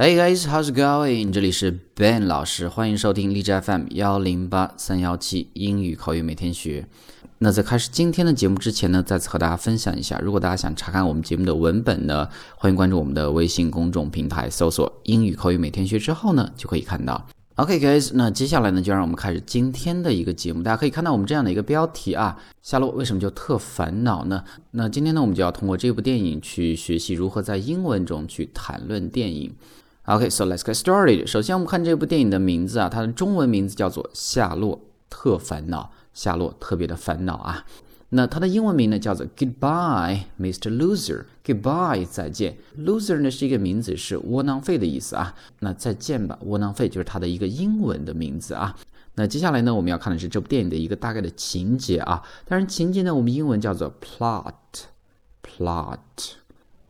Hey guys, how's going？这里是 Ben 老师，欢迎收听荔枝 FM 幺零八三幺七英语口语每天学。那在开始今天的节目之前呢，再次和大家分享一下，如果大家想查看我们节目的文本呢，欢迎关注我们的微信公众平台，搜索“英语口语每天学”之后呢，就可以看到。OK guys，那接下来呢，就让我们开始今天的一个节目。大家可以看到我们这样的一个标题啊，夏洛为什么就特烦恼呢？那今天呢，我们就要通过这部电影去学习如何在英文中去谈论电影。OK，so let's get started。首先，我们看这部电影的名字啊，它的中文名字叫做《夏洛特烦恼》，夏洛特别的烦恼啊。那它的英文名呢叫做 Goodbye, Mr. Loser。Goodbye，再见。Loser 呢是一个名字，是窝囊废的意思啊。那再见吧，窝囊废就是它的一个英文的名字啊。那接下来呢，我们要看的是这部电影的一个大概的情节啊。当然，情节呢，我们英文叫做 plot，plot。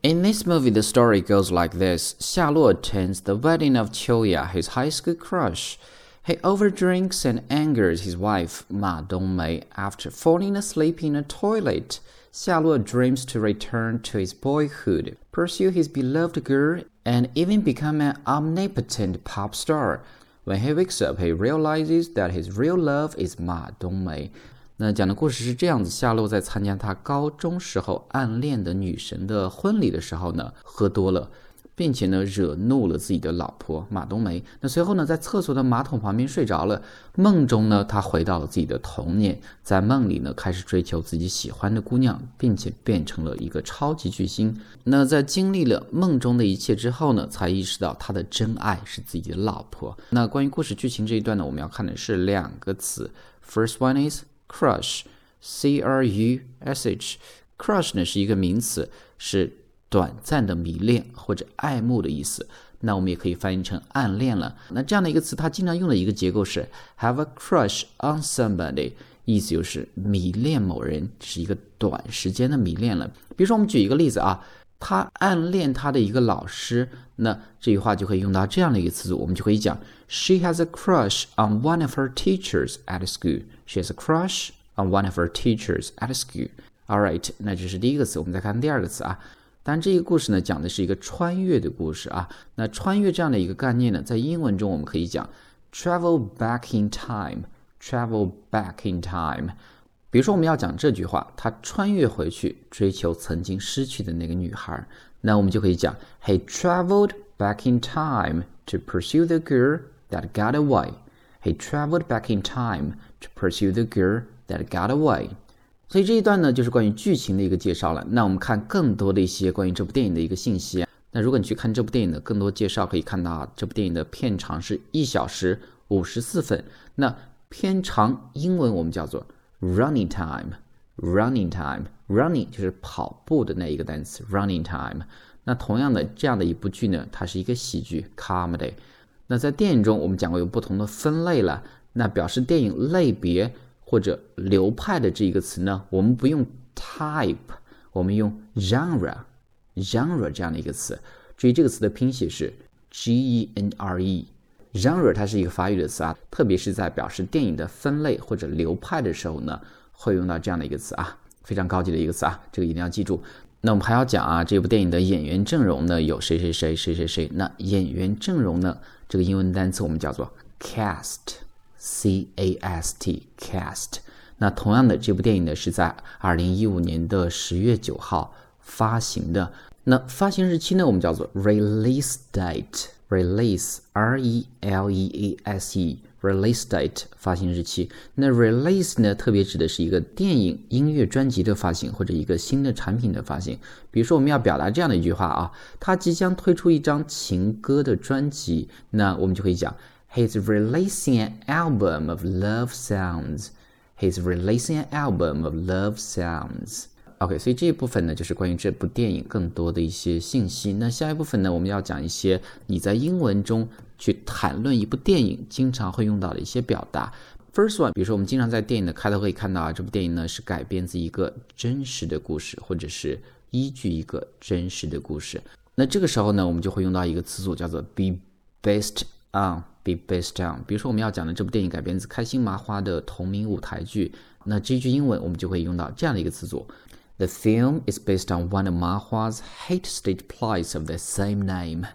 In this movie, the story goes like this. Xialuo attends the wedding of Qiuya, his high school crush. He overdrinks and angers his wife, Ma Dongmei, after falling asleep in a toilet. Xialuo dreams to return to his boyhood, pursue his beloved girl, and even become an omnipotent pop star. When he wakes up, he realizes that his real love is Ma Dongmei. 那讲的故事是这样子：夏洛在参加他高中时候暗恋的女神的婚礼的时候呢，喝多了，并且呢惹怒了自己的老婆马冬梅。那随后呢，在厕所的马桶旁边睡着了。梦中呢，他回到了自己的童年，在梦里呢开始追求自己喜欢的姑娘，并且变成了一个超级巨星。那在经历了梦中的一切之后呢，才意识到他的真爱是自己的老婆。那关于故事剧情这一段呢，我们要看的是两个词：First one is。Crush，C R U S H，crush 呢是一个名词，是短暂的迷恋或者爱慕的意思。那我们也可以翻译成暗恋了。那这样的一个词，它经常用的一个结构是 have a crush on somebody，意思就是迷恋某人，是一个短时间的迷恋了。比如说，我们举一个例子啊，他暗恋他的一个老师，那这句话就可以用到这样的一个词组，我们就可以讲 She has a crush on one of her teachers at school。She has a crush on one of her teachers at school. All right，那这是第一个词。我们再看第二个词啊。但，这个故事呢讲的是一个穿越的故事啊。那穿越这样的一个概念呢，在英文中我们可以讲 travel back in time。travel back in time。比如说，我们要讲这句话，他穿越回去追求曾经失去的那个女孩，那我们就可以讲 He traveled back in time to pursue the girl that got away. He traveled back in time to pursue the girl that got away。所以这一段呢，就是关于剧情的一个介绍了。那我们看更多的一些关于这部电影的一个信息。那如果你去看这部电影的更多介绍，可以看到这部电影的片长是一小时五十四分。那片长英文我们叫做 running time，running time，running 就是跑步的那一个单词 running time。那同样的这样的一部剧呢，它是一个喜剧 comedy。那在电影中，我们讲过有不同的分类了。那表示电影类别或者流派的这一个词呢，我们不用 type，我们用 genre，genre 这样的一个词。注意这个词的拼写是 genre Genre 它是一个法语的词啊，特别是在表示电影的分类或者流派的时候呢，会用到这样的一个词啊，非常高级的一个词啊，这个一定要记住。那我们还要讲啊，这部电影的演员阵容呢有谁谁谁谁谁谁？那演员阵容呢，这个英文单词我们叫做 cast，c a s t，cast。那同样的，这部电影呢是在二零一五年的十月九号发行的。那发行日期呢，我们叫做 release date release R E L E A S E release date 发行日期，那 release 呢，特别指的是一个电影、音乐专辑的发行或者一个新的产品的发行。比如说，我们要表达这样的一句话啊，他即将推出一张情歌的专辑，那我们就可以讲，He's releasing an album of love songs. He's releasing an album of love songs. OK，所以这一部分呢，就是关于这部电影更多的一些信息。那下一部分呢，我们要讲一些你在英文中去谈论一部电影经常会用到的一些表达。First one，比如说我们经常在电影的开头可以看到啊，这部电影呢是改编自一个真实的故事，或者是依据一个真实的故事。那这个时候呢，我们就会用到一个词组叫做 be based on，be based on。比如说我们要讲的这部电影改编自开心麻花的同名舞台剧，那这句英文我们就会用到这样的一个词组。The film is based on one of Mahua's hate stage plays of the same name.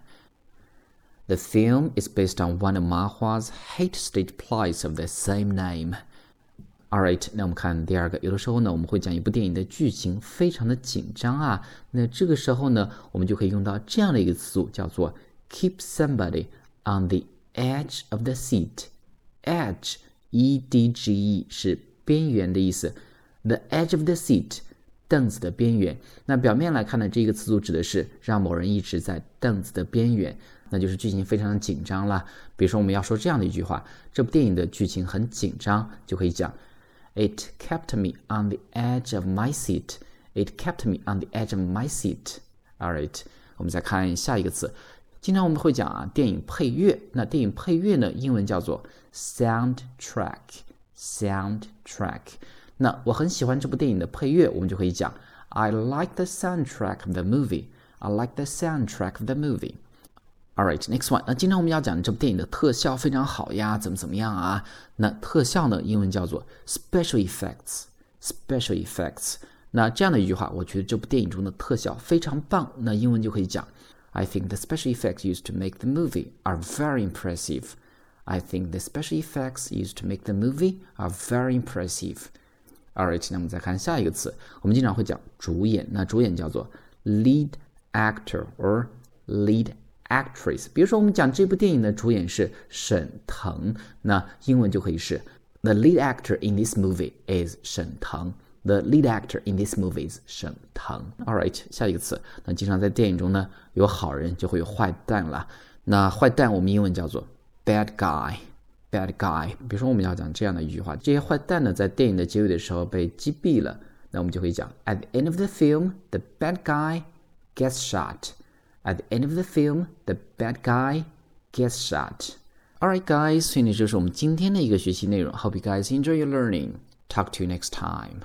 The film is based on one of Mahua's hate stage plays of the same name. Alright，那我们看第二个，有的时候呢，我们会讲一部电影的剧情非常的紧张啊，那这个时候呢，我们就可以用到这样的一个词组，叫做 keep somebody on the edge of the seat。edge，e d g e 是边缘的意思，the edge of the seat， 凳子的边缘。那表面来看呢，这个词组指的是让某人一直在凳子的边缘，那就是剧情非常的紧张了。比如说，我们要说这样的一句话，这部电影的剧情很紧张，就可以讲。It kept me on the edge of my seat. It kept me on the edge of my seat. All right，我们再看下一个词。经常我们会讲啊，电影配乐。那电影配乐呢，英文叫做 soundtrack。soundtrack。那我很喜欢这部电影的配乐，我们就可以讲 I like the soundtrack of the movie. I like the soundtrack of the movie. Alright, next one。那今天我们要讲这部电影的特效非常好呀，怎么怎么样啊？那特效呢，英文叫做 special effects。special effects。那这样的一句话，我觉得这部电影中的特效非常棒。那英文就可以讲，I think the special effects used to make the movie are very impressive. I think the special effects used to make the movie are very impressive. All right，那我们再看下一个词，我们经常会讲主演。那主演叫做 lead actor or lead actress。比如说，我们讲这部电影的主演是沈腾，那英文就可以是 The lead actor in this movie is 沈腾。The lead actor in this movie is 沈腾。All right，下一个词，那经常在电影中呢，有好人就会有坏蛋了。那坏蛋我们英文叫做 bad guy。bad guy。比如说，我们要讲这样的一句话：这些坏蛋呢，在电影的结尾的时候被击毙了。那我们就可以讲：At the end of the film, the bad guy gets shot. At the end of the film, the bad guy gets shot. Alright, guys，所以呢，这是我们今天的一个学习内容。Hope you guys enjoy your learning. Talk to you next time.